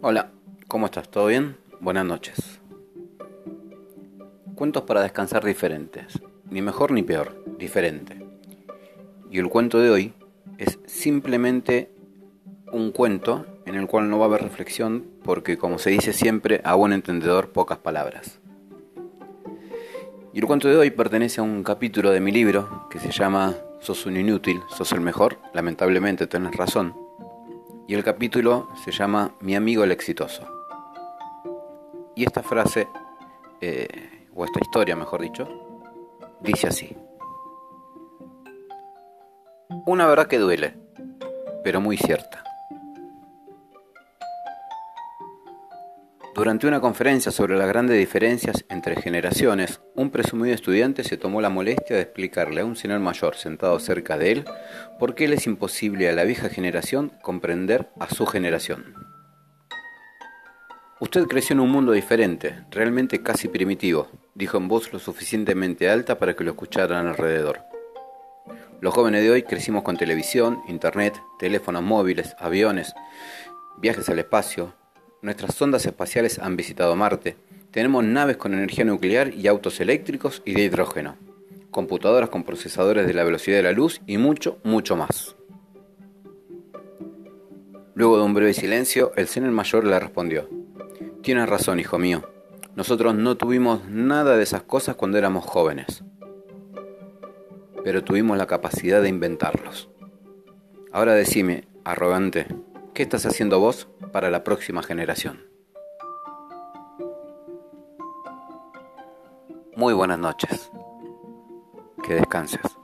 Hola, ¿cómo estás? ¿Todo bien? Buenas noches. Cuentos para descansar diferentes. Ni mejor ni peor, diferente. Y el cuento de hoy es simplemente un cuento en el cual no va a haber reflexión porque, como se dice siempre, a buen entendedor pocas palabras. Y el cuento de hoy pertenece a un capítulo de mi libro que se llama Sos un inútil, sos el mejor, lamentablemente tenés razón y el capítulo se llama Mi amigo el exitoso. Y esta frase, eh, o esta historia mejor dicho, dice así. Una verdad que duele, pero muy cierta. Durante una conferencia sobre las grandes diferencias entre generaciones, un presumido estudiante se tomó la molestia de explicarle a un señor mayor sentado cerca de él por qué le es imposible a la vieja generación comprender a su generación. Usted creció en un mundo diferente, realmente casi primitivo, dijo en voz lo suficientemente alta para que lo escucharan alrededor. Los jóvenes de hoy crecimos con televisión, internet, teléfonos móviles, aviones, viajes al espacio, Nuestras sondas espaciales han visitado Marte. Tenemos naves con energía nuclear y autos eléctricos y de hidrógeno. Computadoras con procesadores de la velocidad de la luz y mucho, mucho más. Luego de un breve silencio, el señor mayor le respondió. Tienes razón, hijo mío. Nosotros no tuvimos nada de esas cosas cuando éramos jóvenes. Pero tuvimos la capacidad de inventarlos. Ahora decime, arrogante, ¿Qué estás haciendo vos para la próxima generación? Muy buenas noches. Que descanses.